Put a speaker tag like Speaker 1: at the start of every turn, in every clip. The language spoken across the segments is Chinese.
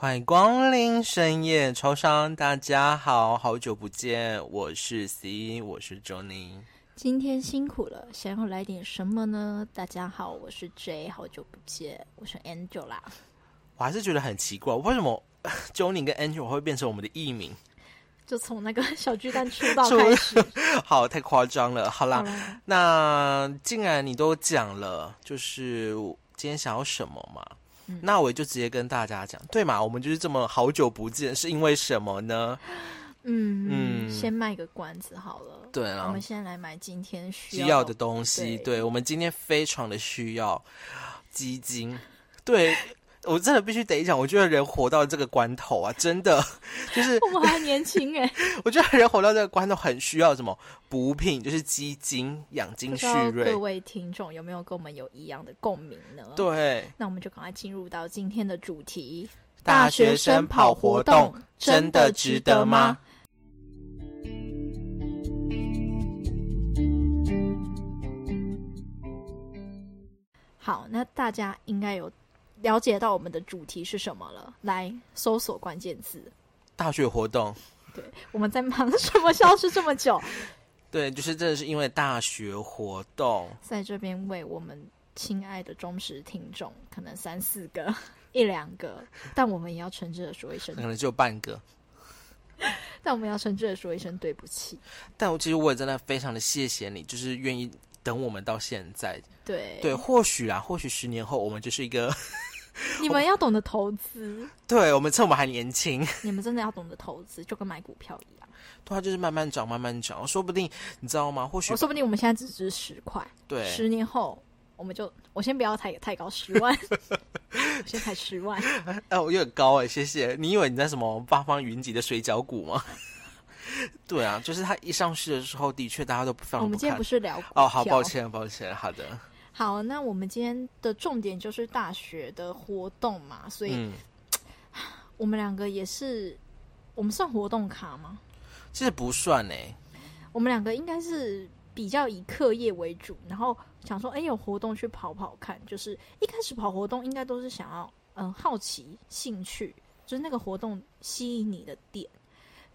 Speaker 1: 欢迎光临深夜超商，大家好，好久不见，我是 C，我是 Johnny。
Speaker 2: 今天辛苦了，想要来点什么呢？大家好，我是 J，好久不见，我是 Angel 啦。
Speaker 1: 我还是觉得很奇怪，为什么 Johnny 跟 Angel 会变成我们的艺名？
Speaker 2: 就从那个小巨蛋出道 开始，
Speaker 1: 好，太夸张了。好啦，
Speaker 2: 好啦
Speaker 1: 那既然你都讲了，就是今天想要什么嘛？
Speaker 2: 嗯
Speaker 1: 那我就直接跟大家讲，对嘛？我们就是这么好久不见，是因为什么呢？
Speaker 2: 嗯
Speaker 1: 嗯
Speaker 2: 先卖个关子好了。
Speaker 1: 对啊
Speaker 2: 我们先来买今天需
Speaker 1: 需要的东西，
Speaker 2: 对
Speaker 1: 对我们今天非常的需要基金。对我真的必须得讲，我觉得人活到这个关头啊，真的 就是
Speaker 2: 我们还年轻哎，
Speaker 1: 我觉得人活到这个关头很需要什么补品，就是鸡精养精蓄锐
Speaker 2: 各。位听众有没有跟我们有一样的共鸣呢？，
Speaker 1: 对，
Speaker 2: 那我们就赶快进入到今天的主题：
Speaker 1: 大学生跑活动真的值得吗？
Speaker 2: 好，那大家应该有了解到我们的主题是什么了。来搜索关键字。
Speaker 1: 大学活动，
Speaker 2: 对，我们在忙什么？消失这么久，
Speaker 1: 对，就是真的是因为大学活动，
Speaker 2: 在这边为我们亲爱的忠实听众，可能三四个、一两个，但我们也要诚挚的说一声
Speaker 1: 可，能只有半个。
Speaker 2: 但我们要诚挚的说一声对不起。
Speaker 1: 但我其实我也真的非常的谢谢你，就是愿意等我们到现在。
Speaker 2: 对
Speaker 1: 对，或许啊，或许十年后我们就是一个，
Speaker 2: 你们要懂得投资，
Speaker 1: 对我们趁我们还年轻，
Speaker 2: 你们真的要懂得投资，就跟买股票一样。
Speaker 1: 对啊，就是慢慢涨，慢慢涨，说不定你知道吗？或许
Speaker 2: 我说不定我们现在只值十块，
Speaker 1: 对，
Speaker 2: 十年后我们就，我先不要太太高，十万，我先才十万。
Speaker 1: 哎，我有点高哎，谢谢。你以为你在什么八方云集的水饺股吗？对啊，就是它一上市的时候，的确大家都不放
Speaker 2: 我们今天不。是聊股
Speaker 1: 哦，好，抱歉，抱歉，好的，
Speaker 2: 好，那我们今天的重点就是大学的活动嘛，所以
Speaker 1: 嗯，
Speaker 2: 我们两个也是，我们算活动卡吗？
Speaker 1: 其实不算哎，
Speaker 2: 我们两个应该是比较以课业为主，然后想说，哎，有活动去跑跑看。就是一开始跑活动，应该都是想要，嗯，好奇、兴趣，就是那个活动吸引你的点，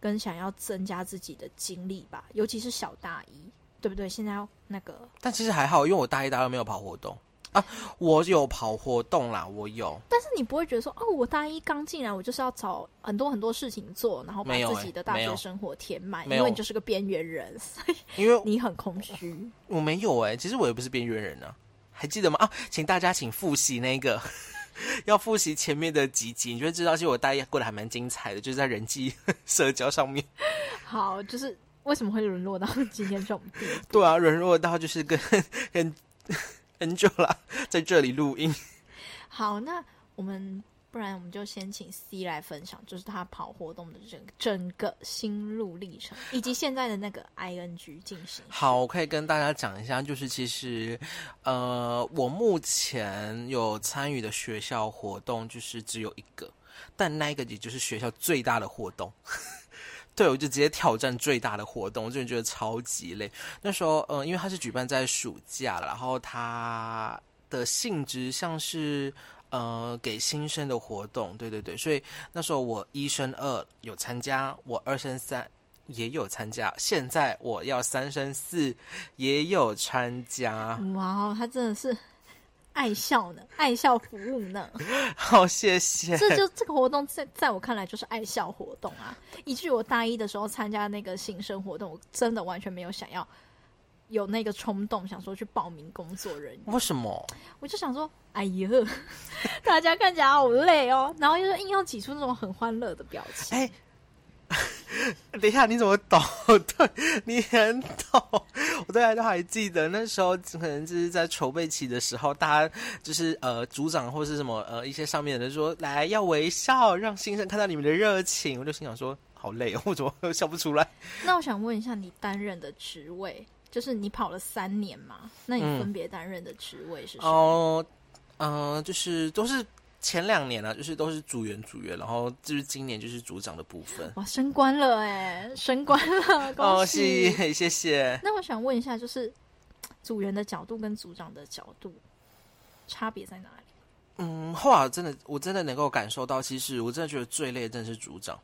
Speaker 2: 跟想要增加自己的经历吧。尤其是小大一，对不对？现在要那个
Speaker 1: 但其实还好，因为我大一、大二没有跑活动啊，我有跑活动啦，我有，
Speaker 2: 但是你不会觉得说，哦，我大一刚进来，我就是要找很多很多事情做，然后把自己的大学生活填满，因为你就是个边缘人，所以
Speaker 1: 因为
Speaker 2: 你很空虚。
Speaker 1: 我没有哎、其实我也不是边缘人啊，还记得吗？啊，请大家请复习那个，要复习前面的几集，你就会知道，其实我大一过得还蛮精彩的，就是在人际 社交上面。
Speaker 2: 好，就是为什么会沦落到 今天这种地步？
Speaker 1: 对啊，沦落到就是跟 跟 Angela 在这里录音。
Speaker 2: 好，那我们不然我们就先请 C 来分享，就是他跑活动的整整个心路历程，以及现在的那个 ING 进行。
Speaker 1: 好，我可以跟大家讲一下，就是其实，呃，我目前有参与的学校活动就是只有一个，但那一个也就是学校最大的活动。对，我就直接挑战最大的活动，我真的觉得超级累。那时候，呃，因为它是举办在暑假，然后它的性质像是呃给新生的活动，对对对，所以那时候我一升二有参加，我二升三也有参加，现在我要三升四也有参加，
Speaker 2: 哇，他真的是爱笑呢，爱笑服务呢。
Speaker 1: 好谢谢。
Speaker 2: 这就这个活动在在我看来就是爱笑活动啊，以至于我大一的时候参加那个新生活动，我真的完全没有想要有那个冲动，想说去报名工作人员。
Speaker 1: 为什么？
Speaker 2: 我就想说，哎呀，大家看起来好累哦，然后又是硬要挤出那种很欢乐的表情。
Speaker 1: 哎 等一下，你怎么懂？对，你很懂。我大家都还记得那时候，可能就是在筹备期的时候，大家就是呃，组长或是什么呃，一些上面的人说，来要微笑，让新生看到你们的热情。我就心想说，好累哦，我怎么笑不出来？
Speaker 2: 那我想问一下，你担任的职位，就是你跑了三年嘛？那你
Speaker 1: 嗯
Speaker 2: 分别担任的职位是什么？
Speaker 1: 哦，嗯、就是都是前两年啊，就是都是组员组员，然后就是今年就是组长的部分。
Speaker 2: 哇，升官了哎，升官了，恭
Speaker 1: 哦，
Speaker 2: 喜！
Speaker 1: 谢谢谢。
Speaker 2: 那我想问一下，就是组员的角度跟组长的角度差别在哪里？
Speaker 1: 嗯，后来真的，我真的能够感受到，其实我真的觉得最累的真的是组长。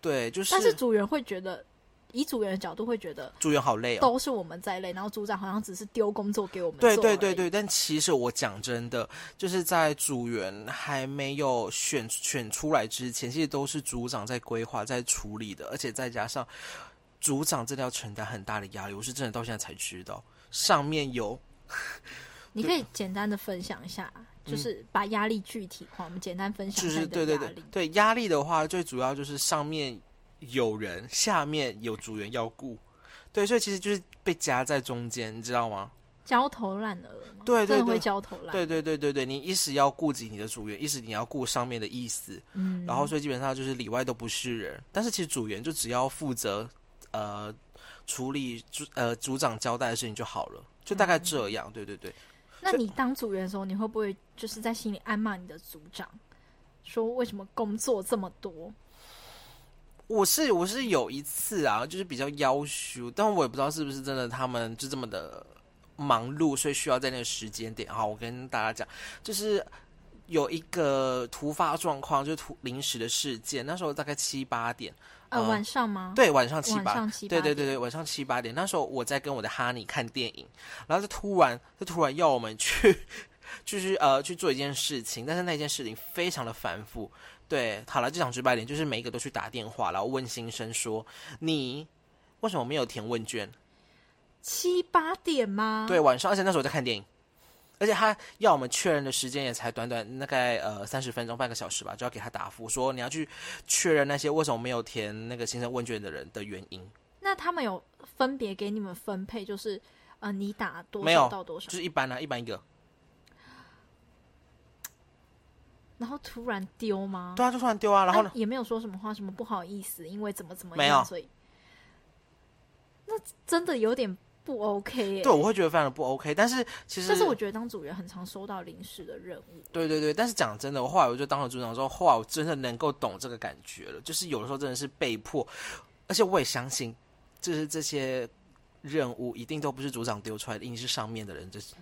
Speaker 1: 对，就是，
Speaker 2: 但是组员会觉得，以组员的角度会觉得，
Speaker 1: 组员好累哦，
Speaker 2: 都是我们在累，然后组长好像只是丢工作给我们。
Speaker 1: 对对对对，但其实我讲真的，就是在组员还没有选选出来之前，其实都是组长在规划、在处理的，而且再加上组长真的要承担很大的压力，我是真的到现在才知道，上面有。
Speaker 2: 你可以简单的分享一下，就是把压力具体化。我们简单分享
Speaker 1: 就是对对对对压力的话，最主要就是上面有人，下面有组员要顾，对，所以其实就是被夹在中间，你知道吗？
Speaker 2: 焦头烂额吗？
Speaker 1: 对对对，
Speaker 2: 焦头烂。
Speaker 1: 对对对对对，你一时要顾及你的组员，一时你要顾上面的意思，嗯，然后所以基本上就是里外都不是人。但是其实组员就只要负责呃处理组呃组长交代的事情就好了，就大概这样。对对对。
Speaker 2: 那你当组员的时候，你会不会就是在心里暗骂你的组长，说为什么工作这么多？
Speaker 1: 我是我是有一次啊，就是比较要求，但我也不知道是不是真的，他们就这么的忙碌，所以需要在那个时间点。好，我跟大家讲，就是有一个突发状况，就是突临时的事件，那时候大概七八点。
Speaker 2: 呃，晚上吗？
Speaker 1: 对，晚上七八，
Speaker 2: 对
Speaker 1: 对对对，晚上七八点。那时候我在跟我的哈尼看电影，然后就突然，就突然要我们去，就是呃去做一件事情，但是那件事情非常的繁复。对，好了，这场直白点，就是每一个都去打电话，然后问新生说：“你为什么没有填问卷？”
Speaker 2: 七八点吗？
Speaker 1: 对，晚上，而且那时候在看电影。而且他要我们确认的时间也才短短大概呃三十分钟半个小时吧，就要给他答复说你要去确认那些为什么没有填那个新生问卷的人的原因。
Speaker 2: 那他们有分别给你们分配，就是呃你打多
Speaker 1: 少
Speaker 2: 到多少？
Speaker 1: 就是一般啊，一般一个。
Speaker 2: 然后突然丢吗？
Speaker 1: 对啊，就突然丢啊，然后呢？
Speaker 2: 也没有说什么话，什么不好意思，因为怎么怎么
Speaker 1: 样，
Speaker 2: 所以那真的有点。不 OK，
Speaker 1: 对，我会觉得非常的不 OK。但是其实，
Speaker 2: 但是我觉得当组员很常收到临时的任务。
Speaker 1: 对对对，但是讲真的，我后来我就当了组长之后，后来我真的能够懂这个感觉了。就是有的时候真的是被迫，而且我也相信，就是这些任务一定都不是组长丢出来的，一定是上面的人。就是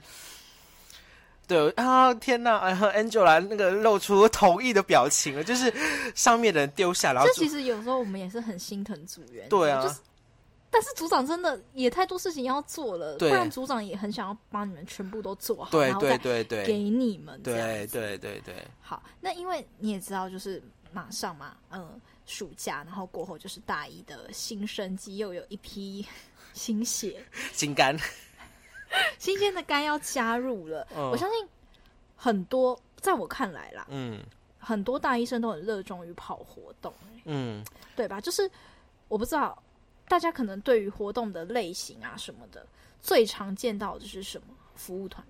Speaker 1: 对啊，天哪！哎，Angela 那个露出同意的表情了，就是上面的人丢下，然后
Speaker 2: 这其实有时候我们也是很心疼组员。
Speaker 1: 对
Speaker 2: 啊。但是组长真的也太多事情要做了，不然组长也很想要帮你们全部都做好，
Speaker 1: 然后再给
Speaker 2: 你们。
Speaker 1: 对对对对。
Speaker 2: 好，那因为你也知道，就是马上嘛，嗯，暑假，然后过后就是大一的新生机，又有一批新血、
Speaker 1: 新肝、
Speaker 2: 新鲜的肝要加入了。我相信很多，在我看来啦，嗯，很多大医生都很热衷于跑活动，嗯，对吧？就是我不知道。大家可能对于活动的类型啊什么的，最常见到的是什么？服务团，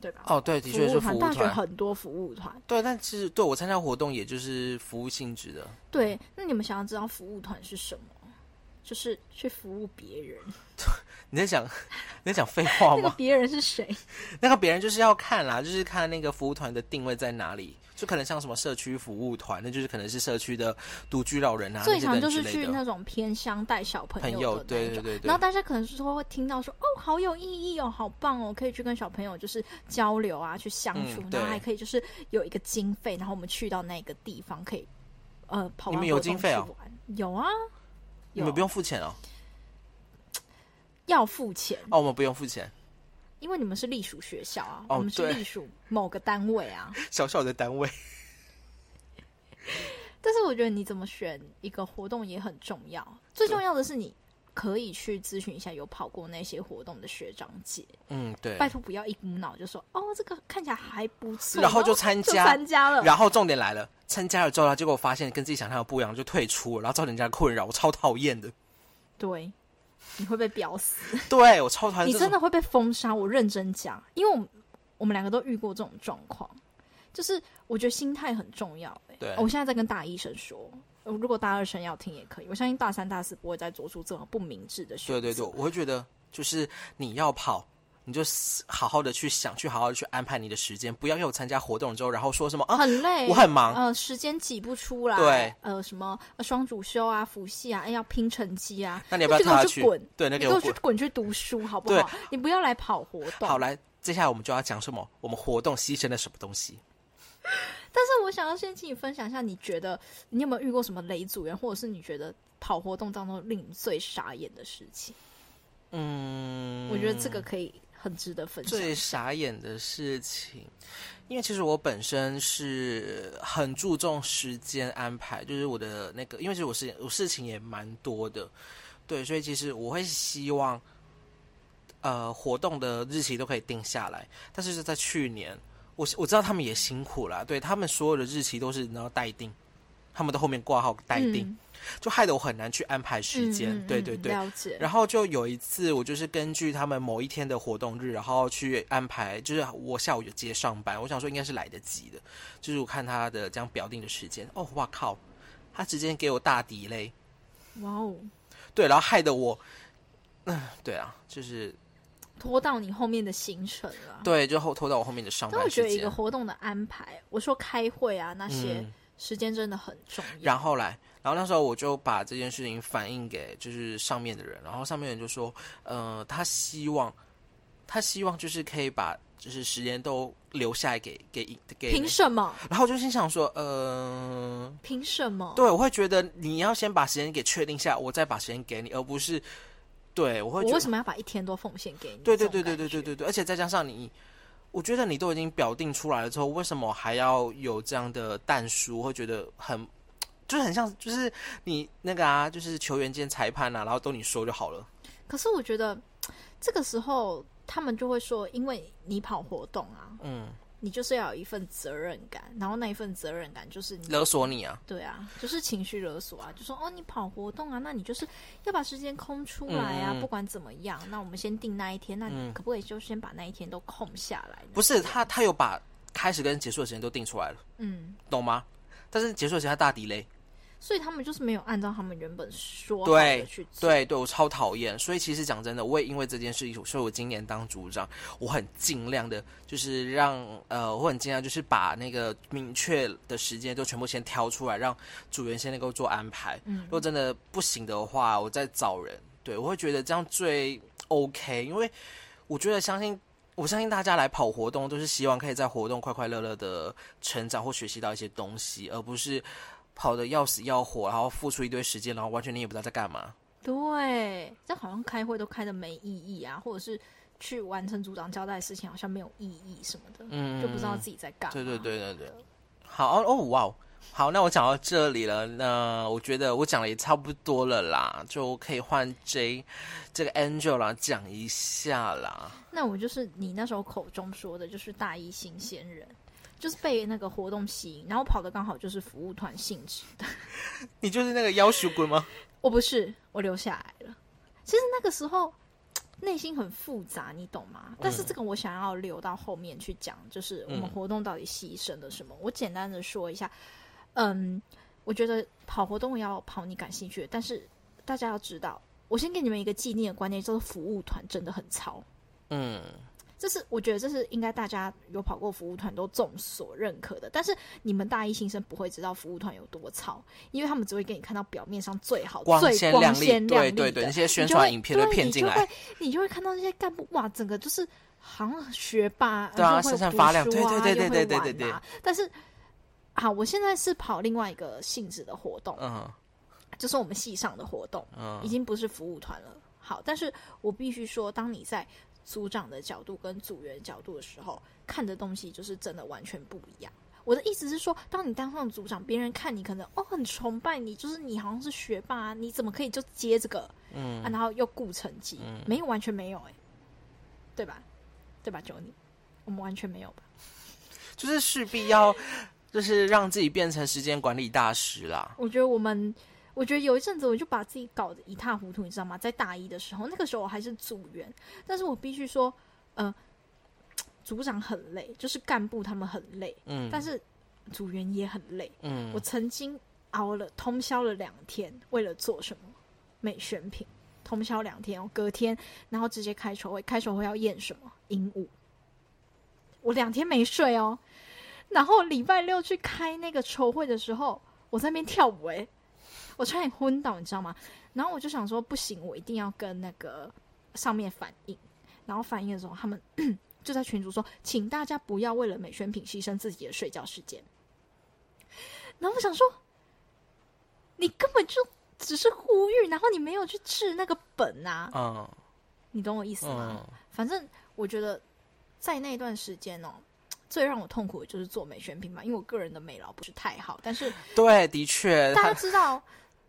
Speaker 2: 对吧？
Speaker 1: 哦，对，的确是服务团。大
Speaker 2: 学很多服务团。
Speaker 1: 对，但其实对我参加活动，也就是服务性质的。
Speaker 2: 对，那你们想要知道服务团是什么？就是去服务别人。
Speaker 1: 你在讲 你在讲废话吗？那
Speaker 2: 个别人是谁？
Speaker 1: 那个别人就是要看啦，就是看那个服务团的定位在哪里。就可能像什么社区服务团，那就是可能是社区的独居老人啊，
Speaker 2: 最常就是去那种偏乡带小朋友
Speaker 1: 的那种。
Speaker 2: 然后大家可能是说会听到说哦，好有意义哦，好棒哦，可以去跟小朋友就是交流啊，去相处，然后还可以就是有一个经费，然后我们去到那个地方可以呃跑。
Speaker 1: 你们有经费
Speaker 2: 啊？有啊，
Speaker 1: 你们不用付钱哦。
Speaker 2: 要付钱
Speaker 1: 哦，我们不用付钱。
Speaker 2: 因为你们是隶属学校啊，我们是隶属某个单位啊，
Speaker 1: 小小的单位。
Speaker 2: 但是我觉得你怎么选一个活动也很重要，最重要的是你可以去咨询一下有跑过那些活动的学长姐。
Speaker 1: 嗯，对，
Speaker 2: 拜托不要一股脑就说哦，这个看起来还不错，
Speaker 1: 然后
Speaker 2: 就
Speaker 1: 参加
Speaker 2: 参加了。
Speaker 1: 然后重点来了，参加了之后，结果发现跟自己想象的不一样，就退出了，然后造成人家困扰，我超讨厌的。
Speaker 2: 对。你会被表死，
Speaker 1: 对我超讨厌。
Speaker 2: 你真的会被封杀，我认真讲，因为我们我们两个都遇过这种状况，就是我觉得心态很重要。
Speaker 1: 对，
Speaker 2: 我现在在跟大医生说，如果大二生要听也可以，我相信大三、大四不会再做出这种不明智的选择。
Speaker 1: 对对对，我会觉得就是你要跑。你就好好的去想，去好好的去安排你的时间，不要又参加活动之后，然后说什么啊
Speaker 2: 很累，
Speaker 1: 我很忙，
Speaker 2: 呃，时间挤不出来，
Speaker 1: 对，
Speaker 2: 呃，什么双主修啊、辅系啊，哎，要拼成绩啊，
Speaker 1: 那你要不要
Speaker 2: 去滚？
Speaker 1: 对，那
Speaker 2: 给我去滚去读书好不好？你不要来跑活动。
Speaker 1: 好，来接下来我们就要讲什么？我们活动牺牲了什么东西？
Speaker 2: 但是我想要先请你分享一下，你觉得你有没有遇过什么雷组员，或者是你觉得跑活动当中令你最傻眼的事情？
Speaker 1: 嗯，
Speaker 2: 我觉得这个可以很值得分享。
Speaker 1: 最傻眼的事情，因为其实我本身是很注重时间安排，就是我的那个，因为其实我事我事情也蛮多的，对，所以其实我会希望，呃，活动的日期都可以定下来。但是是在去年，我我知道他们也辛苦了，对他们所有的日期都是然后待定，他们的后面挂号待定，
Speaker 2: 嗯
Speaker 1: 就害得我很难去安排时间。对对对，
Speaker 2: 了解。
Speaker 1: 然后就有一次，我就是根据他们某一天的活动日，然后去安排，就是我下午有接上班，我想说应该是来得及的，就是我看他的这样表定的时间，哦，哇靠，他直接给我大底嘞，
Speaker 2: 哇哦，
Speaker 1: 对，然后害得我，嗯，对啊，就是
Speaker 2: 拖到你后面的行程了。
Speaker 1: 对，就后拖到我后面的上班时
Speaker 2: 但我觉得一个，活动的安排，我说开会啊那些
Speaker 1: 嗯，
Speaker 2: 时间真的很重要。
Speaker 1: 然后来，然后那时候我就把这件事情反映给就是上面的人，然后上面人就说，呃，他希望，他希望就是可以把就是时间都留下来给给给
Speaker 2: 凭什么？
Speaker 1: 然后我就心想说，呃，
Speaker 2: 凭什么？
Speaker 1: 对，我会觉得你要先把时间给确定下，我再把时间给你，而不是，对我会觉得，
Speaker 2: 我为什么要把一天都奉献给你？
Speaker 1: 对对对对对对对对，而且再加上你，我觉得你都已经表定出来了之后，为什么还要有这样的淡书？会觉得很，就是很像，就是你那个啊，就是球员兼裁判啊，然后都你说就好了。
Speaker 2: 可是我觉得这个时候他们就会说，因为你跑活动啊，
Speaker 1: 嗯，
Speaker 2: 你就是要有一份责任感，然后那一份责任感就是你
Speaker 1: 勒索你啊，
Speaker 2: 对啊，就是情绪勒索啊，就说哦，你跑活动啊，那你就是要把时间空出来啊，不管怎么样，那我们先定那一天，那你
Speaker 1: 嗯
Speaker 2: 可不可以就先把那一天都空下来呢？
Speaker 1: 不是他，他有把开始跟结束的时间都定出来了，
Speaker 2: 嗯，
Speaker 1: 懂吗？但是结束的时间他大底雷。
Speaker 2: 所以他们就是没有按照他们原本说好
Speaker 1: 对
Speaker 2: 的去做。
Speaker 1: 对对，我超讨厌。所以其实讲真的，我也因为这件事情，所以我今年当组长，我很尽量的，就是让呃，我很尽量就是把那个明确的时间都全部先挑出来，让组员先能够做安排。
Speaker 2: 嗯
Speaker 1: 如果真的不行的话，我再找人。对我会觉得这样最 OK，因为我觉得相信。我相信大家来跑活动，都是希望可以在活动快快乐乐的成长或学习到一些东西，而不是跑的要死要活，然后付出一堆时间，然后完全你也不知道在干嘛。
Speaker 2: 对，这好像开会都开的没意义啊，或者是去完成组长交代的事情好像没有意义什么的，
Speaker 1: 嗯，
Speaker 2: 就不知道自己在干嘛。
Speaker 1: 对对对对对，好哦哦哇哦，好，那我讲到这里了，那我觉得我讲的也差不多了啦，就可以换 J 这个 Angela 讲一下啦。
Speaker 2: 那我就是你那时候口中说的，就是大一新鲜人，就是被那个活动吸引，然后跑的刚好就是服务团性质的。
Speaker 1: 你就是那个要求鬼吗？
Speaker 2: 我不是，我留下来了。其实那个时候内心很复杂，你懂吗？但是这个我想要留到后面去讲，就是我们
Speaker 1: 嗯
Speaker 2: 活动到底牺牲了什么。我简单的说一下，嗯，我觉得跑活动要跑你感兴趣的，但是大家要知道，我先给你们一个纪念的观念，就是服务团真的很糙。
Speaker 1: 嗯，
Speaker 2: 这是我觉得这是应该大家有跑过服务团都众所认可的，但是你们大一新生不会知道服务团有多糙，因为他们只会给你看到表面上最好、
Speaker 1: 光
Speaker 2: 最光
Speaker 1: 鲜亮丽，对对对，那些宣传影片都
Speaker 2: 对
Speaker 1: 骗进来，
Speaker 2: 你就会你就会看到那些干部哇，整个就是好像学霸，
Speaker 1: 对啊
Speaker 2: 又会
Speaker 1: 闪闪发亮对对对对对对对
Speaker 2: 但是，好，我现在是跑另外一个性质的活动，
Speaker 1: 嗯。
Speaker 2: 就是我们系上的活动，
Speaker 1: 嗯。
Speaker 2: 已经不是服务团了。好，但是我必须说，当你在组长的角度跟组员角度的时候，看的东西就是真的完全不一样。我的意思是说，当你当上组长，别人看你可能哦很崇拜你，就是你好像是学霸、啊，你怎么可以就接这个、
Speaker 1: 嗯
Speaker 2: 啊？然后又顾成绩，
Speaker 1: 嗯
Speaker 2: 没有完全没有哎、对吧？对吧，九你，我们完全没有吧？
Speaker 1: 就是势必要，就是让自己变成时间管理大师啦。
Speaker 2: 我觉得我们，我觉得有一阵子我就把自己搞得一塌糊涂，你知道吗？在大一的时候，那个时候我还是组员，但是我必须说，呃，组长很累，就是干部他们很累，
Speaker 1: 嗯，
Speaker 2: 但是组员也很累。
Speaker 1: 嗯
Speaker 2: 我曾经熬了通宵了两天，为了做什么美选品，通宵两天哦，隔天然后直接开球会，开球会要验什么鹦鹉，我两天没睡哦，然后礼拜六去开那个球会的时候，我在那边跳舞诶，我差点昏倒，你知道吗？然后我就想说，不行，我一定要跟那个上面反映。然后反映的时候，他们 就在群主说，请大家不要为了美宣品牺牲自己的睡觉时间。然后我想说，你根本就只是呼吁，然后你没有去治那个本啊，
Speaker 1: 嗯
Speaker 2: 你懂我意思吗？
Speaker 1: 嗯，
Speaker 2: 反正我觉得在那段时间哦，最让我痛苦的就是做美宣品嘛，因为我个人的美劳不是太好，但是
Speaker 1: 对，的确，
Speaker 2: 大家知道，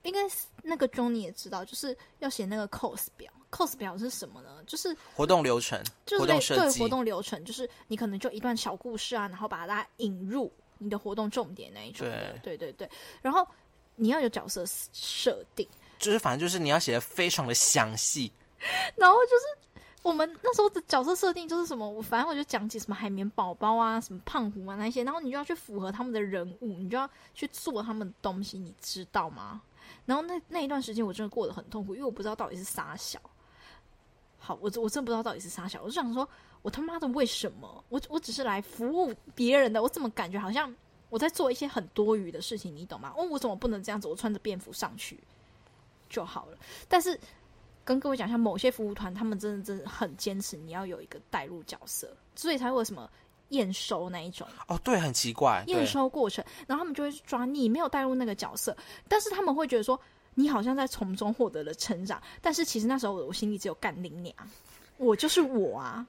Speaker 2: 应该是那个 Johnny 也知道，就是要写那个 cos 表。cos 表是什么呢？就是
Speaker 1: 活动流程、
Speaker 2: 就是
Speaker 1: 活动设计
Speaker 2: 对活动流程，就是你可能就一段小故事啊，然后把它引入你的活动重点那一种的。对对对，然后你要有角色设定，
Speaker 1: 就是反正就是你要写的非常的详细，
Speaker 2: 然后就是我们那时候的角色设定就是什么，我反正我就讲解什么海绵宝宝啊、什么胖虎啊那些，然后你就要去符合他们的人物，你就要去做他们的东西，你知道吗？然后那那一段时间我真的过得很痛苦，因为我不知道到底是啥小。好，我我真不知道到底是啥小，我就想说，我他妈的为什么？我我只是来服务别人的，我怎么感觉好像我在做一些很多余的事情，你懂吗？哦，我怎么不能这样子？我穿着便服上去就好了。但是跟各位讲一下，某些服务团他们真的真的很坚持，你要有一个带入角色，所以才会什么验收那一种。
Speaker 1: 哦，对，很奇怪，
Speaker 2: 验，收过程，然后他们就会去抓你没有带入那个角色，但是他们会觉得说你好像在从中获得了成长，但是其实那时候我心里只有干林娘，我就是我啊，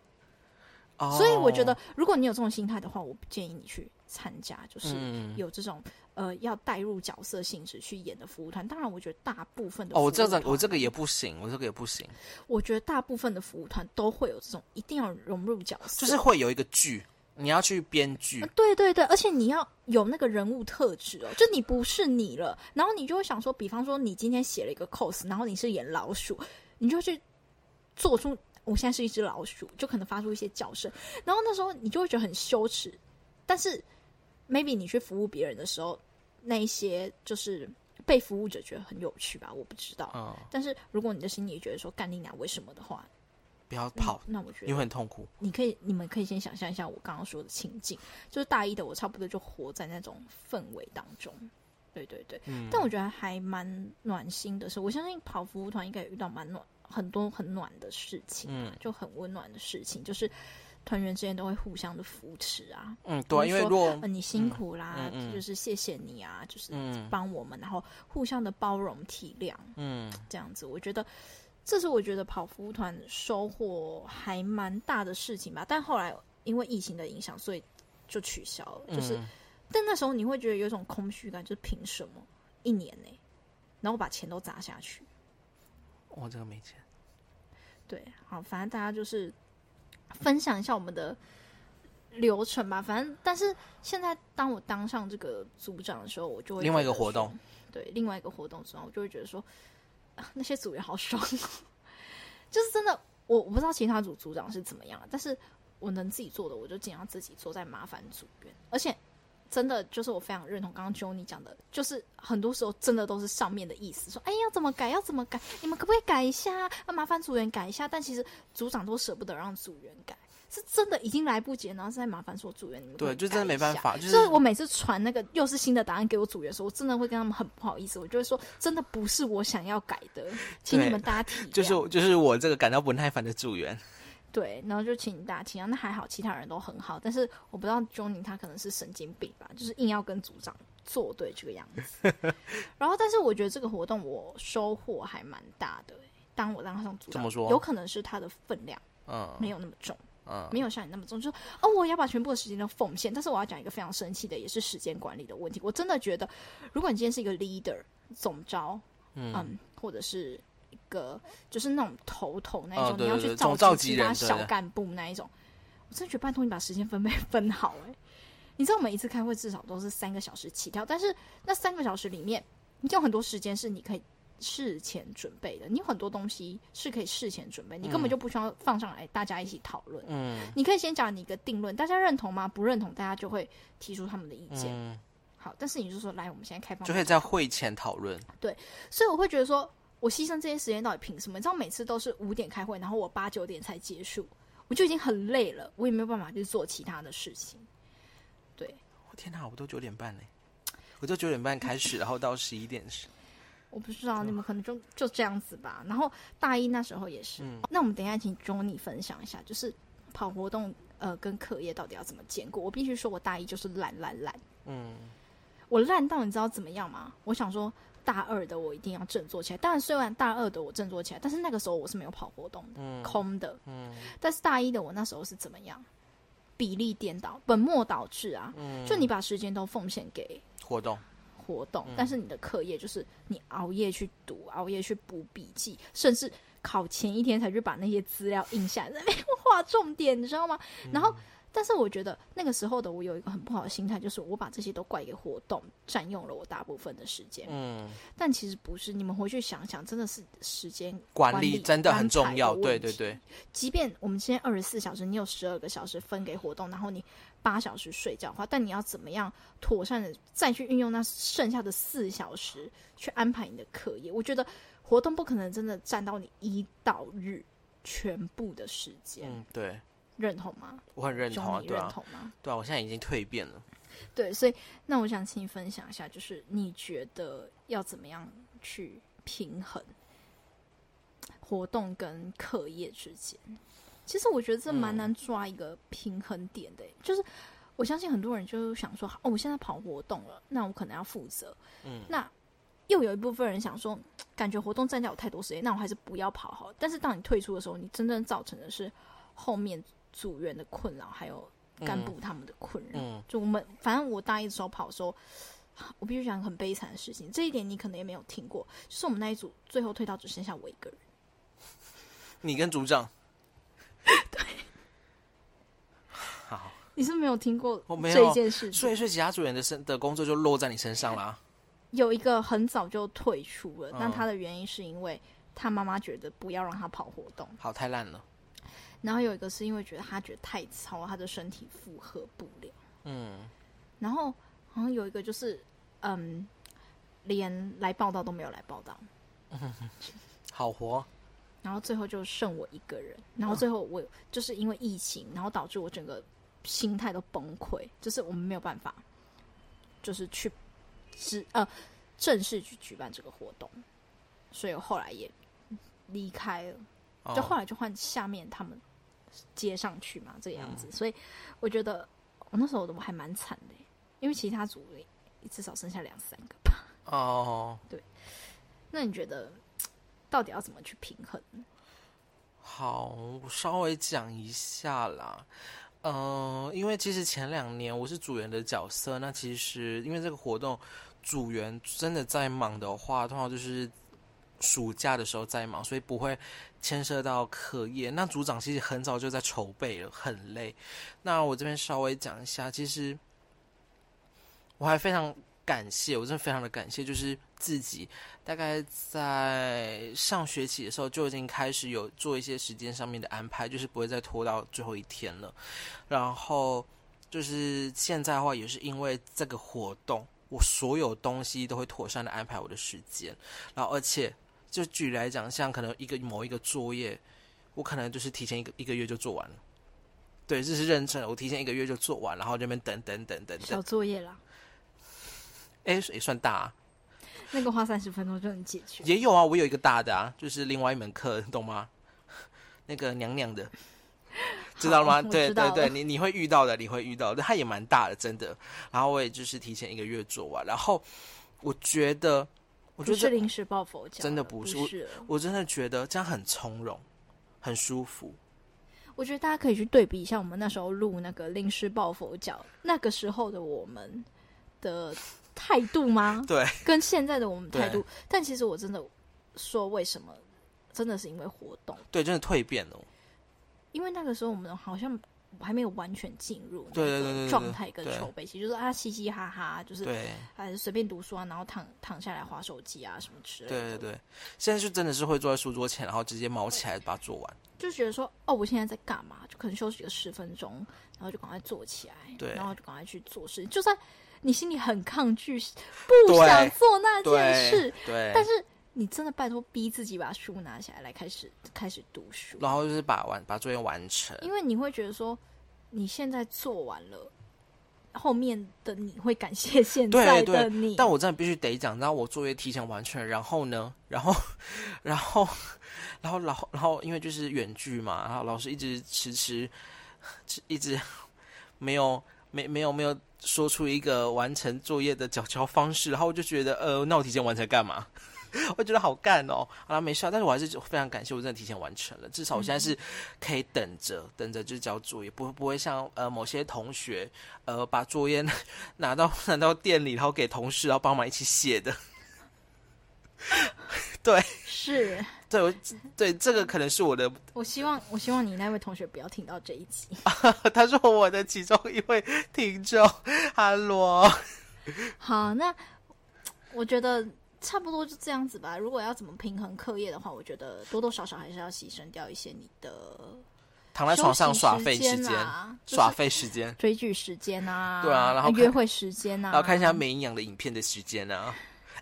Speaker 1: 哦。
Speaker 2: 所以我觉得如果你有这种心态的话，我不建议你去参加，就是
Speaker 1: 嗯。
Speaker 2: 有这种。呃，要带入角色性质去演的服务团，当然，我觉得大部分的
Speaker 1: 哦，我这个
Speaker 2: 团
Speaker 1: 我这个也不行，我这个也不行，
Speaker 2: 我觉得大部分的服务团都会有这种一定要融入角色，
Speaker 1: 就是会有一个剧，你要去编剧
Speaker 2: 呃，对对对，而且你要有那个人物特质哦，就你不是你了，然后你就会想说，比方说你今天写了一个 cos，然后你是演老鼠，你就去做出我现在是一只老鼠，就可能发出一些叫声，然后那时候你就会觉得很羞耻，但是 maybe 你去服务别人的时候，那一些就是被服务者觉得很有趣吧，我不知道。
Speaker 1: 嗯，
Speaker 2: 但是如果你的心里觉得说干你娘为什么的话，
Speaker 1: 不要跑，
Speaker 2: 那我觉得
Speaker 1: 你会很痛苦。
Speaker 2: 你可以，你们可以先想象一下我刚刚说的情境，就是大一的我差不多就活在那种氛围当中。对对对，
Speaker 1: 嗯
Speaker 2: 但我觉得还蛮暖心的是，我相信跑服务团应该也遇到蛮暖很多很暖的事情、啊，
Speaker 1: 嗯
Speaker 2: 就很温暖的事情，就是团员之间都会互相的扶持啊。
Speaker 1: 嗯，对啊，因为
Speaker 2: 说
Speaker 1: 如果
Speaker 2: 呃你辛苦啦，
Speaker 1: 嗯嗯嗯
Speaker 2: 就是谢谢你啊，就是
Speaker 1: 嗯
Speaker 2: 帮我们，然后互相的包容体谅，
Speaker 1: 嗯
Speaker 2: 这样子，我觉得这是我觉得跑服务团收获还蛮大的事情吧。但后来因为疫情的影响，所以就取消了。就是，
Speaker 1: 嗯
Speaker 2: 但那时候你会觉得有一种空虚感，就是凭什么一年呢、然后把钱都砸下去？
Speaker 1: 我这个没钱，
Speaker 2: 对，好，反正大家就是分享一下我们的流程吧。反正，但是现在当我当上这个组长的时候，我就会
Speaker 1: 另外一个活动
Speaker 2: 说，对，另外一个活动之后，我就会觉得说，那些组员好爽，就是真的。我我不知道其他组组长是怎么样，但是我能自己做的，我就尽量自己做，在麻烦组员。而且，真的就是我非常认同刚刚 j o n y 讲的，就是很多时候真的都是上面的意思，说哎要怎么改，要怎么改，你们可不可以改一下？啊，麻烦组员改一下。但其实组长都舍不得让组员改，是真的已经来不及了，然后是在麻烦说组员你们
Speaker 1: 对，就真的没办法，就是
Speaker 2: 我每次传那个又是新的答案给我组员的时候，我真的会跟他们很不好意思，我就会说，真的不是我想要改的，请你们大家体谅。
Speaker 1: 就是就是我这个感到不耐烦的组员，
Speaker 2: 对，然后就请大家体谅。那还好，其他人都很好，但是我不知道 Johnny 他可能是神经病吧，就是硬要跟组长作对这个样子。然后，但是我觉得这个活动我收获还蛮大的、当我当上组长，
Speaker 1: 怎么说
Speaker 2: 有可能是他的分量
Speaker 1: 嗯
Speaker 2: 没有那么重。
Speaker 1: 嗯，
Speaker 2: 没有像你那么重，就是哦，我要把全部的时间都奉献。但是我要讲一个非常生气的，也是时间管理的问题。我真的觉得，如果你今天是一个 leader 总招，嗯或者是一个就是那种头头那一种，
Speaker 1: 哦对对对
Speaker 2: 你要去召
Speaker 1: 集
Speaker 2: 集其他小干部那一种，我真的觉得拜托你把时间分配分好哎、你知道每一次开会至少都是三个小时起跳，但是那三个小时里面，你有很多时间是你可以事前准备的，你有很多东西是可以事前准备，你根本就不需要放上来大家一起讨论。
Speaker 1: 嗯
Speaker 2: 你可以先讲你一个定论，大家认同吗？不认同，大家就会提出他们的意见。
Speaker 1: 嗯，
Speaker 2: 好，但是你就说来，我们现在开放，
Speaker 1: 就可以在会前讨论。
Speaker 2: 对所以我会觉得说，我牺牲这些时间到底凭什么？你知道每次都是五点开会，然后我八九点才结束，我就已经很累了，我也没有办法去做其他的事情。对，
Speaker 1: 我天哪，我都九点半嘞，我就九点半开始，然后到十一点是。
Speaker 2: 我不知道你们可能就就这样子吧。然后大一那时候也是，
Speaker 1: 嗯
Speaker 2: 那我们等一下请 Johnny 分享一下，就是跑活动呃跟课业到底要怎么兼顾。我必须说，我大一就是懒懒懒，
Speaker 1: 嗯
Speaker 2: 我烂到你知道怎么样吗？我想说大二的我一定要振作起来。当然，虽然大二的我振作起来，但是那个时候我是没有跑活动的，
Speaker 1: 嗯
Speaker 2: 空的。
Speaker 1: 嗯
Speaker 2: 但是大一的我那时候是怎么样？比例颠倒，本末倒置啊！
Speaker 1: 嗯，
Speaker 2: 就你把时间都奉献给
Speaker 1: 活动，
Speaker 2: 活动，
Speaker 1: 嗯。
Speaker 2: 但是你的课业就是你熬夜去读，熬夜去补笔记，甚至考前一天才去把那些资料印下来，在那边画重点，你知道吗？
Speaker 1: 嗯。
Speaker 2: 然后，但是我觉得那个时候的我有一个很不好的心态，就是我把这些都怪给活动，占用了我大部分的时间。
Speaker 1: 嗯，
Speaker 2: 但其实不是，你们回去想想，真的是时间
Speaker 1: 管
Speaker 2: 理
Speaker 1: 理真的很重要，对对对，
Speaker 2: 即便我们今天二十四小时，你有十二个小时分给活动，然后你八小时睡觉的话，但你要怎么样妥善的再去运用那剩下的四小时去安排你的课业？我觉得活动不可能真的占到你一到日全部的时间，
Speaker 1: 嗯对，
Speaker 2: 认同吗？
Speaker 1: 我很认同
Speaker 2: 你认
Speaker 1: 对啊，
Speaker 2: 同吗？
Speaker 1: 对啊，我现在已经蜕变了。
Speaker 2: 对，所以那我想请你分享一下，就是你觉得要怎么样去平衡活动跟课业之间？其实我觉得这蛮
Speaker 1: 嗯
Speaker 2: 难抓一个平衡点的欸、就是我相信很多人就想说，哦，我现在跑活动了，那我可能要负责。
Speaker 1: 嗯
Speaker 2: 那又有一部分人想说，感觉活动占掉我太多时间，那我还是不要跑好了。但是当你退出的时候，你真正造成的是后面组员的困扰，还有干部他们的困扰。
Speaker 1: 嗯
Speaker 2: 就我们反正我大一的时候跑的时候，我必须讲很悲惨的事情，这一点你可能也没有听过，就是我们那一组最后退到只剩下我一个人。
Speaker 1: 你跟组长，
Speaker 2: 你是不是没有听过
Speaker 1: 我没有
Speaker 2: 这一件事情？
Speaker 1: 所以所以其他组员的身的工作就落在你身上啦。
Speaker 2: 有一个很早就退出了，
Speaker 1: 嗯
Speaker 2: 那他的原因是因为他妈妈觉得不要让他跑活动，
Speaker 1: 跑，太烂了。
Speaker 2: 然后有一个是因为觉得他觉得太操，他的身体负荷不了。
Speaker 1: 嗯
Speaker 2: 然后好像有一个就是，嗯，连来报道都没有来报道，
Speaker 1: 好活，
Speaker 2: 然后最后就剩我一个人，然后最后我就是因为疫情，然后导致我整个心态都崩溃，就是我们没有办法，就是去只呃正式去举办这个活动，所以我后来也离开了，
Speaker 1: 哦
Speaker 2: 就后来就换下面他们接上去嘛，这个样子，
Speaker 1: 嗯。
Speaker 2: 所以我觉得我那时候我还蛮惨的，因为其他组至少剩下两三个吧。
Speaker 1: 哦，对。
Speaker 2: 那你觉得到底要怎么去平衡？
Speaker 1: 好，我稍微讲一下啦。嗯、因为其实前两年我是组员的角色，那其实因为这个活动组员真的在忙的话，通常就是暑假的时候在忙，所以不会牵涉到课业。那组长其实很早就在筹备了，很累。那我这边稍微讲一下，其实我还非常感谢，我真的非常的感谢，就是自己大概在上学期的时候就已经开始有做一些时间上面的安排，就是不会再拖到最后一天了。然后就是现在的话，也是因为这个活动，我所有东西都会妥善的安排我的时间，然后而且就举例来讲，像可能一个某一个作业，我可能就是提前一个一个月就做完了。对，这是认真的，我提前一个月就做完，然后这边等等等等
Speaker 2: 小，作业了，
Speaker 1: 哎，也算大、啊。
Speaker 2: 那个花三十分钟就能解决。
Speaker 1: 也有啊，我有一个大的啊，就是另外一门课，你懂吗？那个娘娘的，知道了吗？
Speaker 2: 我
Speaker 1: 对对对，你你会遇到的，你会遇到的，它也蛮大的，真的。然后我也就是提前一个月做完，然后我觉得，我觉得
Speaker 2: 是临时抱佛脚，
Speaker 1: 真的
Speaker 2: 不
Speaker 1: 不是我我真的觉得这样很从容，很舒服。
Speaker 2: 我觉得大家可以去对比一下我们那时候录那个临时抱佛脚，那个时候的我们的态度吗？
Speaker 1: 对，
Speaker 2: 跟现在的我们态度。但其实我真的说，为什么？真的是因为活动，
Speaker 1: 对，真的蜕变了。
Speaker 2: 因为那个时候我们好像还没有完全进入那
Speaker 1: 对对
Speaker 2: 状态跟筹备期，就是啊嘻嘻哈哈，就是
Speaker 1: 对
Speaker 2: 还是随便读书啊，然后躺躺下来划手机啊什么之类的。
Speaker 1: 对对对，现在就真的是会坐在书桌前，然后直接毛起来把它做完。
Speaker 2: 就觉得说，哦，我现在在干嘛？就可能休息个十分钟，然后就赶快坐起来，
Speaker 1: 对
Speaker 2: 然后就赶快去做事。就算你心里很抗拒，不想做那件
Speaker 1: 对
Speaker 2: 事，
Speaker 1: 对，
Speaker 2: 但是你真的拜托逼自己把书拿起来，来开始开始读书，
Speaker 1: 然后就是把完把作业完成。
Speaker 2: 因为你会觉得说，你现在做完了。后面的你会感谢现在
Speaker 1: 对对
Speaker 2: 的你，
Speaker 1: 但我真的必须得讲，然后我作业提前完成了，然后呢，然后，然后，然后，然后，然后，因为就是远距嘛，然后老师一直迟迟 一直没有没没有没有说出一个完成作业的缴交方式，然后我就觉得，呃，那我提前完成干嘛？我觉得好干哦，好了没事，但是我还是非常感谢，我真的提前完成了，至少我现在是可以等着等着就交作业，不不会像呃某些同学呃把作业 拿到 拿到店里，然后给同事，然后帮忙一起写的。对，
Speaker 2: 是，
Speaker 1: 对，我对这个可能是我的。
Speaker 2: 我希望，我希望你那位同学不要听到这一集。
Speaker 1: 他说我的其中一位听众，哈罗。
Speaker 2: 好，那我觉得差不多就这样子吧。如果要怎么平衡课业的话，我觉得多多少少还是要牺牲掉一些你的
Speaker 1: 躺在床上耍废时间、耍废时间、
Speaker 2: 追剧时间啊，
Speaker 1: 对啊，然后
Speaker 2: 约会时间啊，
Speaker 1: 然后看一下没营养的影片的时间啊。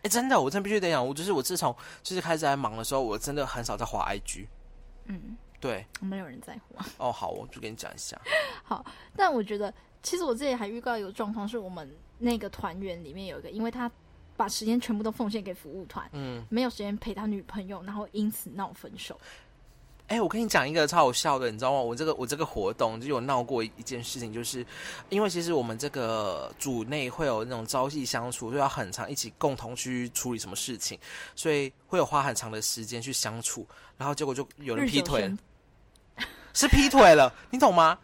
Speaker 1: 哎，真的，我真必须得讲，我就是我自从就是开始在忙的时候，我真的很少在滑 IG。
Speaker 2: 嗯，
Speaker 1: 对，
Speaker 2: 没有人在乎。
Speaker 1: 哦，好，我就跟你讲一下。
Speaker 2: 好，但我觉得其实我自己还预告一个状况，是我们那个团员里面有一个，因为他把时间全部都奉献给服务团，嗯，没有时间陪他女朋友，然后因此闹分手。
Speaker 1: 哎，我跟你讲一个超好笑的，你知道吗？我这个我这个活动就有闹过一件事情，就是因为其实我们这个组内会有那种朝夕相处，就要很长一起共同去处理什么事情，所以会有花很长的时间去相处，然后结果就有人劈腿，是劈腿了，你懂吗？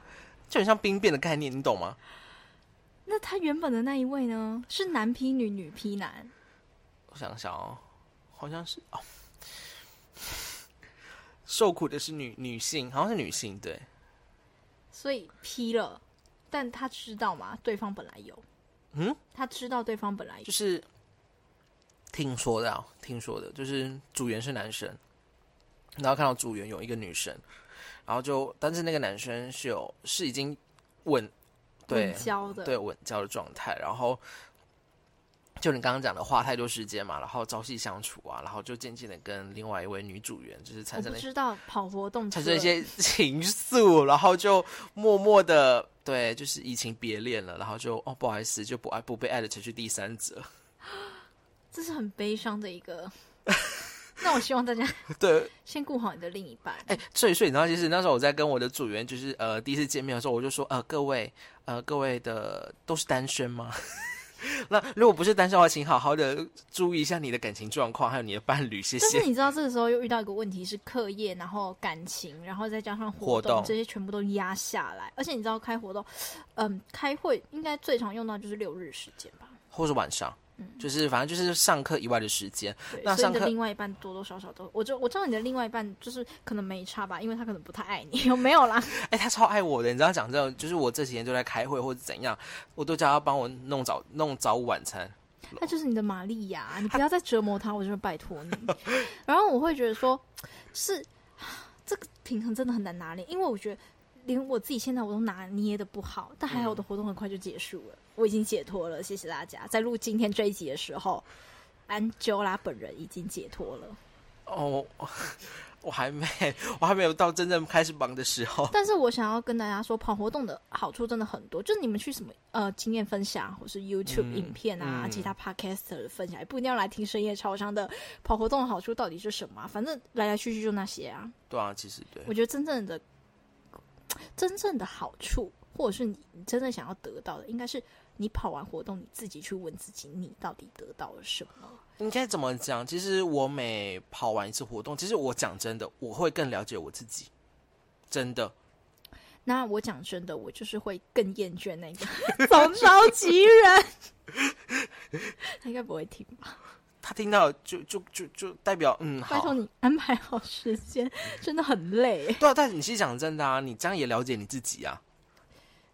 Speaker 1: 就很像兵变的概念，你懂吗？
Speaker 2: 那他原本的那一位呢？是男劈女，女劈男？
Speaker 1: 我想想哦，好像是哦。受苦的是女女性，好像是女性对，
Speaker 2: 所以批了，但他知道吗？对方本来有，
Speaker 1: 嗯，
Speaker 2: 他知道对方本来
Speaker 1: 就是听说的，听说的，就是组员是男生，然后看到组员有一个女生，然后就，但是那个男生是有是已经稳对
Speaker 2: 交的
Speaker 1: 对稳交的状态，然后。就你刚刚讲的，花太多时间嘛，然后朝夕相处啊，然后就渐渐的跟另外一位女主员就是产生了，
Speaker 2: 知道跑活动
Speaker 1: 产生一些情愫，然后就默默的对，就是移情别恋了，然后就哦不好意思，就不爱不被爱的程序第三者，
Speaker 2: 这是很悲伤的一个。那我希望大家
Speaker 1: 对
Speaker 2: 先顾好你的另一半。
Speaker 1: 哎，所以所以你知道，其实那时候我在跟我的组员就是呃第一次见面的时候，我就说呃各位呃各位的都是单身吗？那如果不是单身的话，请好好的注意一下你的感情状况，还有你的伴侣。谢谢。
Speaker 2: 但是你知道，这个时候又遇到一个问题是课业，然后感情，然后再加上活动，这些全部都压下来。而且你知道，开活动，嗯，开会应该最常用到就是六日时间吧，
Speaker 1: 或是晚上。就是反正就是上课以外的时间，那
Speaker 2: 上课另外一半多多少少都，我就我知道你的另外一半就是可能没差吧，因为他可能不太爱你，有没有啦？
Speaker 1: 哎，他超爱我的，你知道讲这种，就是我这几天都在开会或者怎样，我都叫他帮我弄早弄早午晚餐。
Speaker 2: 他就是你的玛利亚，你不要再折磨他，我就是拜托你。然后我会觉得说，是这个平衡真的很难拿捏，因为我觉得。连我自己现在我都拿捏的不好，但还好我的活动很快就结束了，我已经解脱了，谢谢大家。在录今天这一集的时候，安吉拉本人已经解脱了。
Speaker 1: 哦，我还没，我还没有到真正开始忙的时候。
Speaker 2: 但是我想要跟大家说，跑活动的好处真的很多，就是你们去什么呃经验分享，或是 YouTube 影片啊，其他 Podcast 的分享，也不一定要来听深夜超商的跑活动的好处到底是什么？反正来来去去就那些啊。
Speaker 1: 对啊，其实对，
Speaker 2: 我觉得真正的。真正的好处，或者是你真正想要得到的，应该是你跑完活动，你自己去问自己，你到底得到了什么？
Speaker 1: 应该怎么讲？其实我每跑完一次活动，其实我讲真的，我会更了解我自己。真的。
Speaker 2: 那我讲真的，我就是会更厌倦那个总召集人。他应该不会听吧？
Speaker 1: 他听到就就就就代表嗯，
Speaker 2: 拜托你安排好时间，真的很累。
Speaker 1: 对啊，但是你是讲真的啊，你这样也了解你自己啊。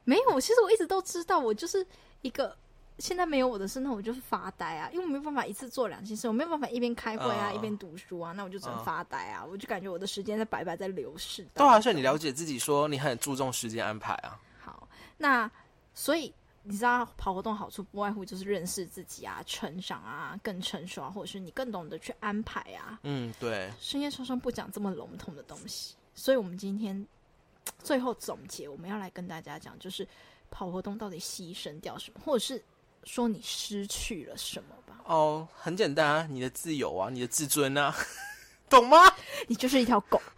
Speaker 2: 没有，其实我一直都知道，我就是一个现在没有我的事，那我就是发呆啊，因为我没有办法一次做两件事，我没有办法一边开会啊，一边读书啊，那我就只能发呆啊，我就感觉我的时间在白白在流逝。
Speaker 1: 对啊，所以你了解自己，说你很注重时间安排啊。
Speaker 2: 好，那所以。你知道跑活动好处不外乎就是认识自己啊，成长啊，更成熟啊，或者是你更懂得去安排啊。
Speaker 1: 嗯，对。
Speaker 2: 深夜超商不讲这么笼统的东西，所以我们今天最后总结，我们要来跟大家讲，就是跑活动到底牺牲掉什么，或者是说你失去了什么吧。
Speaker 1: 哦，很简单啊，你的自由啊，你的自尊啊，懂吗？
Speaker 2: 你就是一条狗。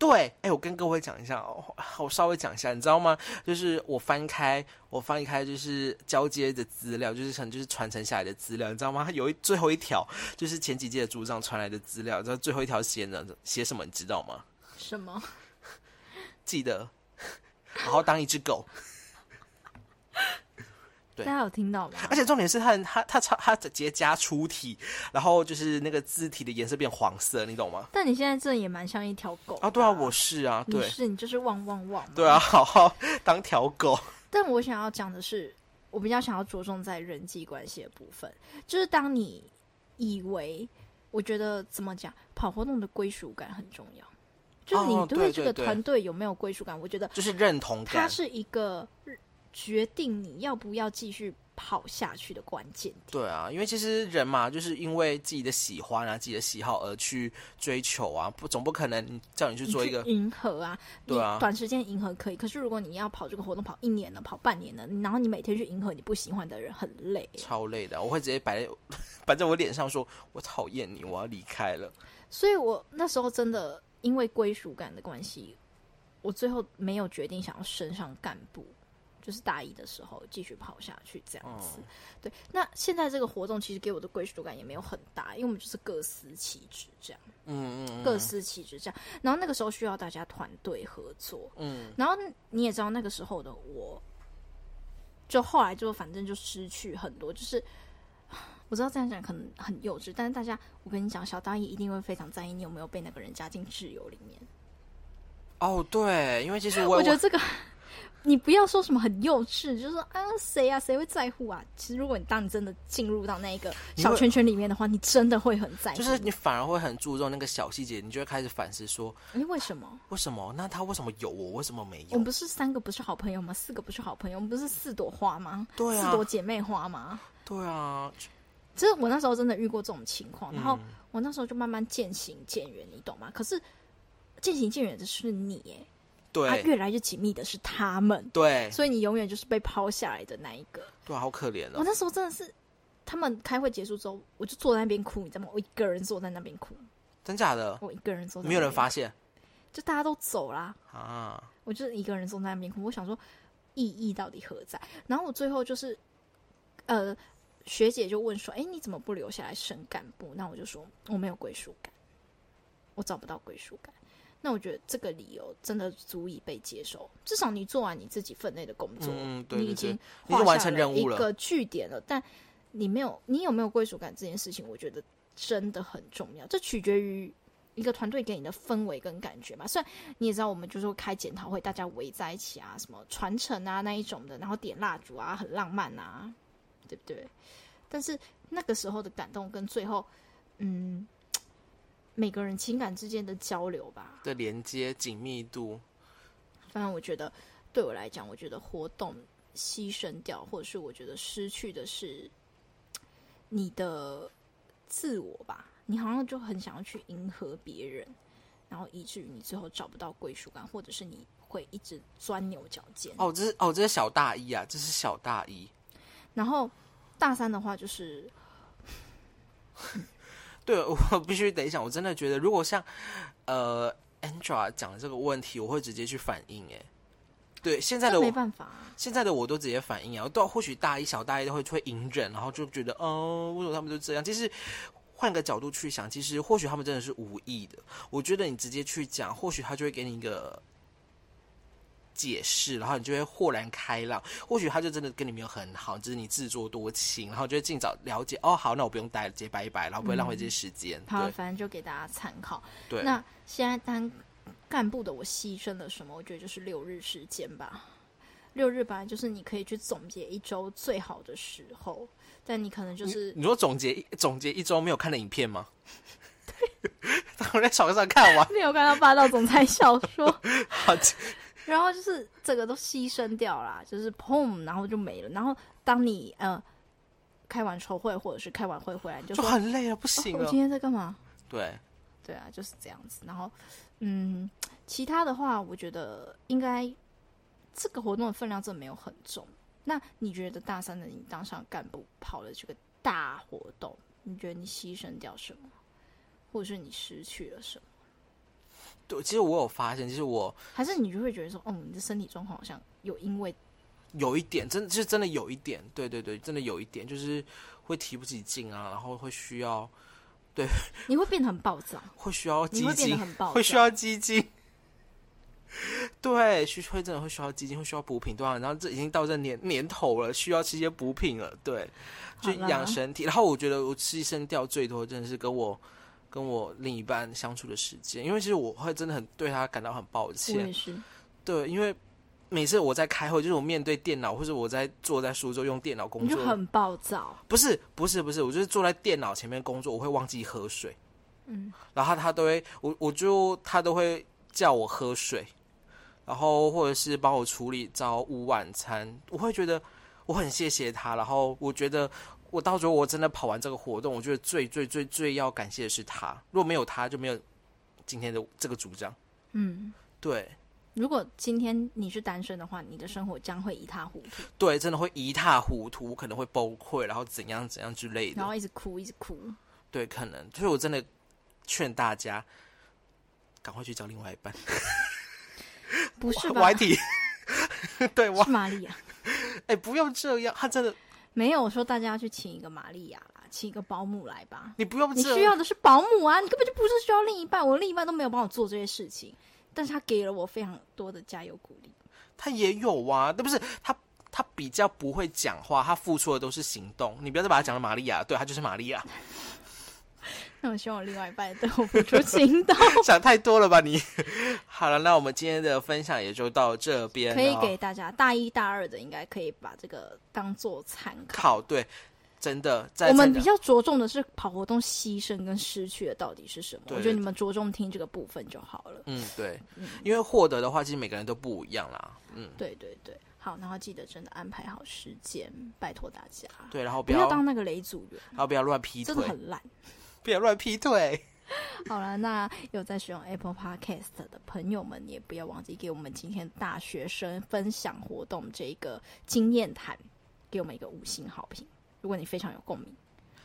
Speaker 1: 对，哎，我跟各位讲一下哦，我稍微讲一下，你知道吗？就是我翻开，我翻开就是交接的资料，就是可能就是传承下来的资料，你知道吗？有一最后一条就是前几届的组长传来的资料，知道最后一条写呢写什么？你知道吗？
Speaker 2: 什么？
Speaker 1: 记得 好好当一只狗。
Speaker 2: 大家有听到吗？
Speaker 1: 而且重点是他他他超他直接加粗体，然后就是那个字体的颜色变黄色，你懂吗？
Speaker 2: 但你现在这也蛮像一条狗
Speaker 1: 啊！对啊，我是啊，
Speaker 2: 你是你就是汪汪汪。
Speaker 1: 对啊，好好当条狗。
Speaker 2: 但我想要讲的是，我比较想要着重在人际关系的部分，就是当你以为，我觉得怎么讲，跑活动的归属感很重要，就是你对这个团队有没有归属感？我觉得
Speaker 1: 就是认同感，
Speaker 2: 它是一个。决定你要不要继续跑下去的关键。
Speaker 1: 对啊，因为其实人嘛，就是因为自己的喜欢啊、自己的喜好而去追求啊，不总不可能叫你去做一个
Speaker 2: 迎合啊。
Speaker 1: 对啊，
Speaker 2: 短时间迎合可以，可是如果你要跑这个活动跑一年了、跑半年了，然后你每天去迎合你不喜欢的人，很累，
Speaker 1: 超累的。我会直接摆 摆在我脸上说：“我讨厌你，我要离开了。”
Speaker 2: 所以我那时候真的因为归属感的关系，我最后没有决定想要升上干部。就是大一的时候继续跑下去这样子，对。那现在这个活动其实给我的归属感也没有很大，因为我们就是各司其职这样，嗯嗯，各司其职这样。然后那个时候需要大家团队合作，嗯。然后你也知道那个时候的我，就后来就反正就失去很多，就是我知道这样讲可能很幼稚，但是大家我跟你讲，小大一一定会非常在意你有没有被那个人加进挚友里面。
Speaker 1: 哦，对，因为其实我
Speaker 2: 觉得这个。你不要说什么很幼稚，就是说啊，谁啊，谁会在乎啊？其实，如果你当你真的进入到那个小圈圈里面的话，你真的会很在乎。
Speaker 1: 就是你反而会很注重那个小细节，你就会开始反思说：
Speaker 2: 哎，为什么？
Speaker 1: 为什么？那他为什么有我？为什么没有？
Speaker 2: 我们不是三个不是好朋友吗？四个不是好朋友？我们不是四朵花吗？
Speaker 1: 对
Speaker 2: 啊，四朵姐妹花吗？
Speaker 1: 对啊。
Speaker 2: 其实我那时候真的遇过这种情况，然后我那时候就慢慢渐行渐远，你懂吗？可是渐行渐远的是你，哎。
Speaker 1: 对，
Speaker 2: 越来越紧密的是他们，
Speaker 1: 对，
Speaker 2: 所以你永远就是被抛下来的那一个，
Speaker 1: 对，好可怜哦。
Speaker 2: 我那时候真的是，他们开会结束之后，我就坐在那边哭，你知道吗？我一个人坐在那边哭，
Speaker 1: 真假的？
Speaker 2: 我一个人坐在，
Speaker 1: 没有人发现，
Speaker 2: 就大家都走啦啊！我就是一个人坐在那边哭，我想说意义到底何在？然后我最后就是，呃，学姐就问说：“哎，你怎么不留下来升干部？”那我就说：“我没有归属感，我找不到归属感。”那我觉得这个理由真的足以被接受，至少你做完你自己分内的工作，
Speaker 1: 你
Speaker 2: 已经
Speaker 1: 完成任务
Speaker 2: 了，一个据点了。但你没有，你有没有归属感这件事情，我觉得真的很重要。这取决于一个团队给你的氛围跟感觉嘛。虽然你也知道，我们就是开检讨会，大家围在一起啊，什么传承啊那一种的，然后点蜡烛啊，很浪漫啊，对不对？但是那个时候的感动跟最后，嗯。每个人情感之间的交流吧，
Speaker 1: 的连接紧密度。
Speaker 2: 反正我觉得，对我来讲，我觉得活动牺牲掉，或者是我觉得失去的是你的自我吧。你好像就很想要去迎合别人，然后以至于你最后找不到归属感，或者是你会一直钻牛角尖。
Speaker 1: 哦，这是哦，这是小大一啊，这是小大一。
Speaker 2: 然后大三的话就是。
Speaker 1: 对，我必须得讲，我真的觉得，如果像呃 Angela 讲的这个问题，我会直接去反应。哎，对，现在的
Speaker 2: 没办法，
Speaker 1: 现在的我都直接反应啊。到或许大一小大一都会会隐忍，然后就觉得，哦，为什么他们就这样？其实换个角度去想，其实或许他们真的是无意的。我觉得你直接去讲，或许他就会给你一个。解释，然后你就会豁然开朗。或许他就真的跟你没有很好，只是你自作多情，然后就会尽早了解。哦，好，那我不用待了，直接拜一拜，然后不会浪费这些时间。
Speaker 2: 好，反正就给大家参考。
Speaker 1: 对，
Speaker 2: 那现在当干部的我牺牲了什么？我觉得就是六日时间吧。六日本来就是你可以去总结一周最好的时候，但你可能就是
Speaker 1: 你说总结总结一周没有看的影片吗？对，我在床上看完，
Speaker 2: 没有看到霸道总裁小说。好。然后就是整个都牺牲掉了，就是砰，然后就没了。然后当你呃开完筹会或者是开完会回来，你就
Speaker 1: 就很累了，不行了。
Speaker 2: 我今天在干嘛？
Speaker 1: 对，
Speaker 2: 对啊，就是这样子。然后嗯，其他的话，我觉得应该这个活动的分量真的没有很重。那你觉得大三的你当上干部跑了这个大活动，你觉得你牺牲掉什么，或者是你失去了什么？
Speaker 1: 对，其实我有发现，其实我
Speaker 2: 还是你就会觉得说，哦，你的身体状况好像有因为
Speaker 1: 有一点，真是真的有一点，对对对，真的有一点，就是会提不起劲啊，然后会需要对
Speaker 2: 你会变得很暴躁，
Speaker 1: 会需要基金，
Speaker 2: 很暴躁，
Speaker 1: 会需要基金。对，需会真的会需要基金，会需要补品，对啊。然后这已经到这年年头了，需要吃一些补品了，对，就养身体。然后我觉得我牺牲掉最多，真的是跟我跟我另一半相处的时间，因为其实我会真的很对他感到很抱歉对，因为每次我在开会，就是我面对电脑，或者我在坐在书桌用电脑工作，
Speaker 2: 你就很暴躁，
Speaker 1: 不是不是不是，我就是坐在电脑前面工作，我会忘记喝水，
Speaker 2: 嗯，
Speaker 1: 然后他他都会，我我就他都会叫我喝水，然后或者是帮我处理早午晚餐，我会觉得我很谢谢他，然后我觉得我到时候我真的跑完这个活动，我觉得最最最最要感谢的是他，如果没有他，就没有今天的这个主张，
Speaker 2: 嗯。
Speaker 1: 对
Speaker 2: 如果今天你是单身的话，你的生活将会一塌糊涂，
Speaker 1: 对，真的会一塌糊涂，可能会崩溃，然后怎样怎样之类的
Speaker 2: 然
Speaker 1: 的，
Speaker 2: 后一直哭，一直哭。
Speaker 1: 对，可能，所以我真的劝大家赶快去找另外一半。
Speaker 2: 不是吧？
Speaker 1: 歪体，对我
Speaker 2: 是玛利亚？
Speaker 1: 哎、不用这样，他真的，
Speaker 2: 没有我说大家要去请一个玛利亚啦，请一个保姆来吧。
Speaker 1: 你不用
Speaker 2: 你，需要的是保姆啊，你根本就不是需要另一半。我另一半都没有帮我做这些事情，但是他给了我非常多的加油鼓励。
Speaker 1: 他也有啊，那不是他，他比较不会讲话，他付出的都是行动。你不要再把他讲成玛利亚，对他就是玛利亚，
Speaker 2: 那我希望我另外一半对我付出行动，
Speaker 1: 想太多了吧你？好了，那我们今天的分享也就到这边，
Speaker 2: 可以给大家大一大二的应该可以把这个当做参考。
Speaker 1: 考对，真的在
Speaker 2: 我们比较着重的是跑活动牺牲跟失去的到底是什么？我觉得你们着重听这个部分就好了。
Speaker 1: 嗯对
Speaker 2: 嗯，
Speaker 1: 因为获得的话，其实每个人都不一样啦，嗯
Speaker 2: 对对对，好，然后记得真的安排好时间，拜托大家，
Speaker 1: 对，然后不要，
Speaker 2: 不要当那个雷组员，
Speaker 1: 然后不要乱劈腿，
Speaker 2: 真的很烂。
Speaker 1: 不要乱劈腿。
Speaker 2: 好了，那有在使用 Apple Podcast 的朋友们，也不要忘记给我们今天大学生分享活动这个经验谈，给我们一个五星好评。如果你非常有共鸣，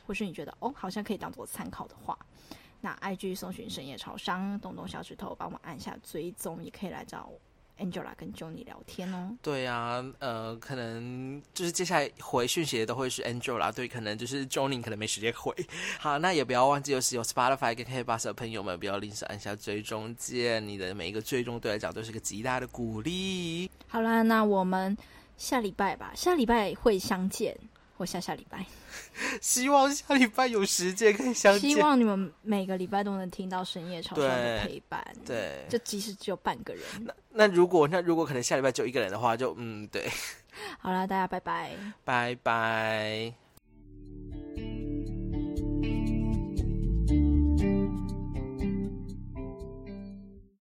Speaker 2: 或是你觉得哦好像可以当做参考的话，那 IG 搜寻深夜超商，动动小指头帮我按下追踪，也可以来找我 Angela 跟 Johnny 聊天哦。
Speaker 1: 对啊、呃，可能就是接下来回讯息的都会是 Angela，对，可能就是 Johnny 可能没时间回。好，那也不要忘记就是有 Spotify 跟 K Bus 的朋友们，不要吝啬按下追踪键，你的每一个追踪对来讲都是个极大的鼓励。
Speaker 2: 好啦，那我们下礼拜吧，下礼拜会相见，或下下礼拜。
Speaker 1: 希望下礼拜有时间可以相见。
Speaker 2: 希望你们每个礼拜都能听到深夜超商的陪伴。
Speaker 1: 对，
Speaker 2: 就即使只有半个人。
Speaker 1: 那如果那如果可能下礼拜就一个人的话，就嗯对，
Speaker 2: 好啦，大家拜拜。
Speaker 1: 拜拜。